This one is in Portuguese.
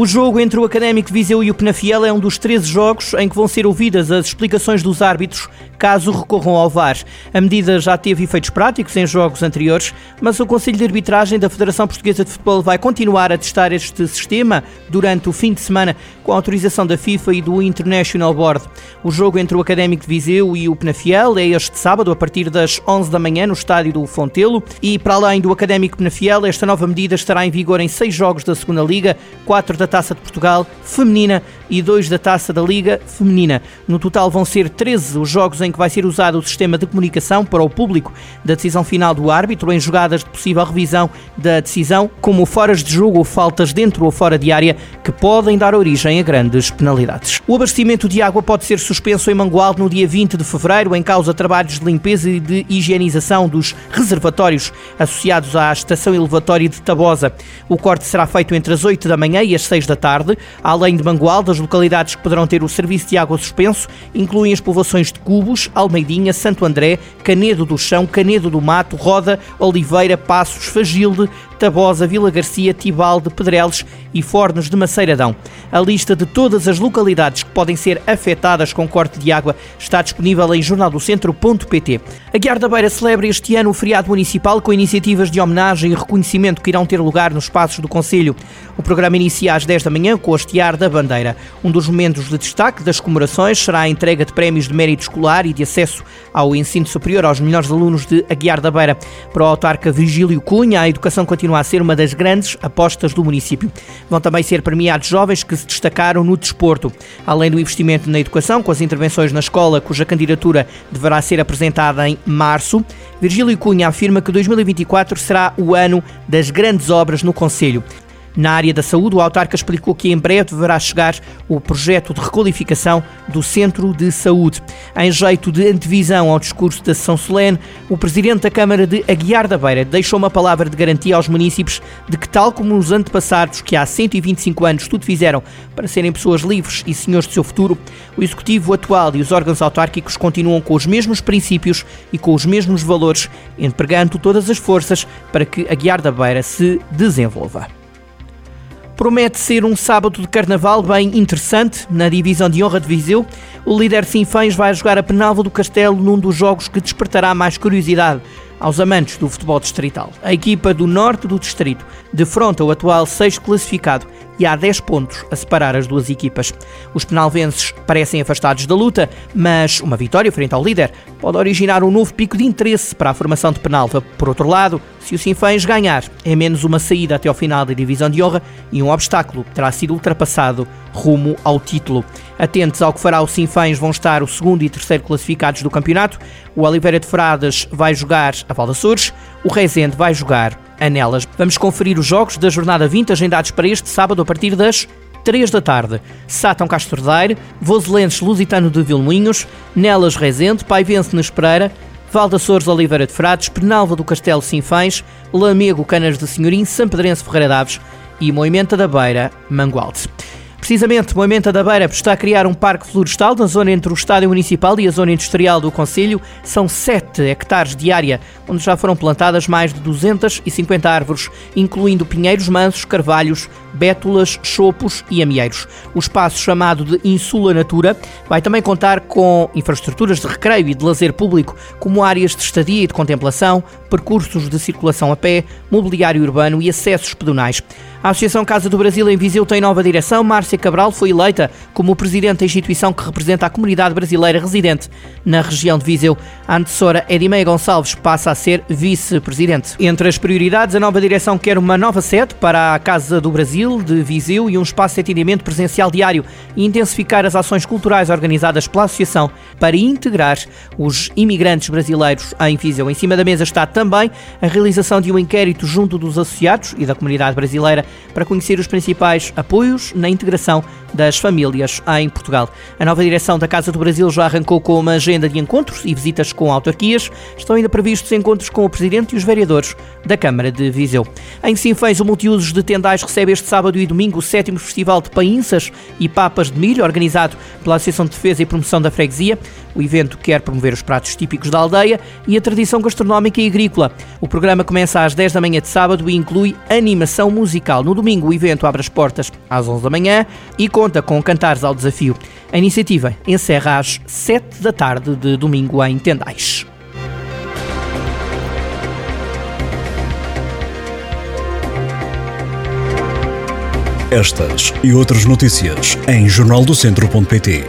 O jogo entre o Académico de Viseu e o Penafiel é um dos 13 jogos em que vão ser ouvidas as explicações dos árbitros caso recorram ao VAR. A medida já teve efeitos práticos em jogos anteriores, mas o Conselho de Arbitragem da Federação Portuguesa de Futebol vai continuar a testar este sistema durante o fim de semana com a autorização da FIFA e do International Board. O jogo entre o Académico de Viseu e o Penafiel é este sábado a partir das 11 da manhã no estádio do Fontelo e para além do Académico Penafiel, esta nova medida estará em vigor em seis jogos da Segunda Liga, quatro da Taça de Portugal feminina e dois da Taça da Liga feminina. No total vão ser 13 os jogos em que vai ser usado o sistema de comunicação para o público da decisão final do árbitro em jogadas de possível revisão da decisão, como foras de jogo ou faltas dentro ou fora de área, que podem dar origem a grandes penalidades. O abastecimento de água pode ser suspenso em Mangualde no dia 20 de fevereiro, em causa trabalhos de limpeza e de higienização dos reservatórios associados à estação elevatória de Tabosa. O corte será feito entre as 8 da manhã e as 6 da tarde. Além de Mangualde, localidades que poderão ter o serviço de água suspenso incluem as povoações de Cubos, Almeidinha, Santo André, Canedo do Chão, Canedo do Mato, Roda, Oliveira, Passos, Fagilde, Tabosa, Vila Garcia, Tibalde, Pedreles e Fornos de Maceiradão. A lista de todas as localidades que podem ser afetadas com corte de água está disponível em jornaldocentro.pt. A da Beira celebra este ano o feriado municipal com iniciativas de homenagem e reconhecimento que irão ter lugar nos espaços do Conselho. O programa inicia às 10 da manhã com o hastear da bandeira. Um dos momentos de destaque das comemorações será a entrega de prémios de mérito escolar e de acesso ao ensino superior aos melhores alunos de Aguiar da Beira. Para o autarca Vigílio Cunha, a educação continua continua a ser uma das grandes apostas do município. Vão também ser premiados jovens que se destacaram no desporto. Além do investimento na educação, com as intervenções na escola, cuja candidatura deverá ser apresentada em março, Virgílio Cunha afirma que 2024 será o ano das grandes obras no Conselho. Na área da saúde, o autarca explicou que em breve deverá chegar o projeto de requalificação do Centro de Saúde. Em jeito de antevisão ao discurso da sessão solene, o presidente da Câmara de Aguiar da Beira deixou uma palavra de garantia aos municípios de que, tal como os antepassados que há 125 anos tudo fizeram para serem pessoas livres e senhores do seu futuro, o Executivo atual e os órgãos autárquicos continuam com os mesmos princípios e com os mesmos valores, empregando todas as forças para que Aguiar da Beira se desenvolva. Promete ser um sábado de carnaval bem interessante na divisão de honra de Viseu. O líder Sinfãs vai jogar a Penalva do Castelo num dos jogos que despertará mais curiosidade aos amantes do futebol distrital. A equipa do norte do distrito defronta o atual sexto classificado e há 10 pontos a separar as duas equipas. Os penalvenses parecem afastados da luta, mas uma vitória frente ao líder pode originar um novo pico de interesse para a formação de Penalva. Por outro lado, se o Sinfãs ganhar, é menos uma saída até ao final da divisão de honra e um obstáculo terá sido ultrapassado rumo ao título. Atentos ao que fará o Sinfãs vão estar o segundo e terceiro classificados do campeonato. O Oliveira de Frades vai jogar a Sores, o Rezende vai jogar a Nelas. Vamos conferir os jogos da jornada 20 agendados para este sábado a partir das 3 da tarde. Sátão Castro Daire, Voselenses Lusitano de Vilmoinhos, Nelas Rezende, Paivense Nes Pereira, Valda Sores Oliveira de Frades, Penalva do Castelo Sinfãs, Lamego Canas de Senhorim, São Pedrense Ferreira Daves e Moimenta da Beira Mangualde. Precisamente, Moimenta da Beira está a criar um parque florestal na zona entre o Estádio Municipal e a zona industrial do Conselho. São 7 hectares de área, onde já foram plantadas mais de 250 árvores, incluindo pinheiros mansos, carvalhos, bétulas, chopos e amieiros. O espaço chamado de Insula Natura vai também contar com infraestruturas de recreio e de lazer público, como áreas de estadia e de contemplação, percursos de circulação a pé, mobiliário urbano e acessos pedonais. A Associação Casa do Brasil em Viseu tem nova direção. Márcia Cabral foi eleita como presidente da instituição que representa a comunidade brasileira residente na região de Viseu. A antecessora Edimeia Gonçalves passa a ser vice-presidente. Entre as prioridades, a nova direção quer uma nova sede para a Casa do Brasil de Viseu e um espaço de atendimento presencial diário e intensificar as ações culturais organizadas pela associação para integrar os imigrantes brasileiros em Viseu. Em cima da mesa está também a realização de um inquérito junto dos associados e da comunidade brasileira para conhecer os principais apoios na integração das famílias em Portugal. A nova direção da Casa do Brasil já arrancou com uma agenda de encontros e visitas com autarquias. Estão ainda previstos encontros com o Presidente e os vereadores da Câmara de Viseu. Em Sinfãs, o Multiusos de Tendais recebe este sábado e domingo o sétimo Festival de Painças e Papas de Milho, organizado pela Associação de Defesa e Promoção da Freguesia. O evento quer promover os pratos típicos da aldeia e a tradição gastronómica e agrícola. O programa começa às 10 da manhã de sábado e inclui animação musical. No domingo, o evento abre as portas às 11 da manhã e conta com cantares ao desafio. A iniciativa encerra às 7 da tarde de domingo em Tendais. Estas e outras notícias em jornaldocentro.pt.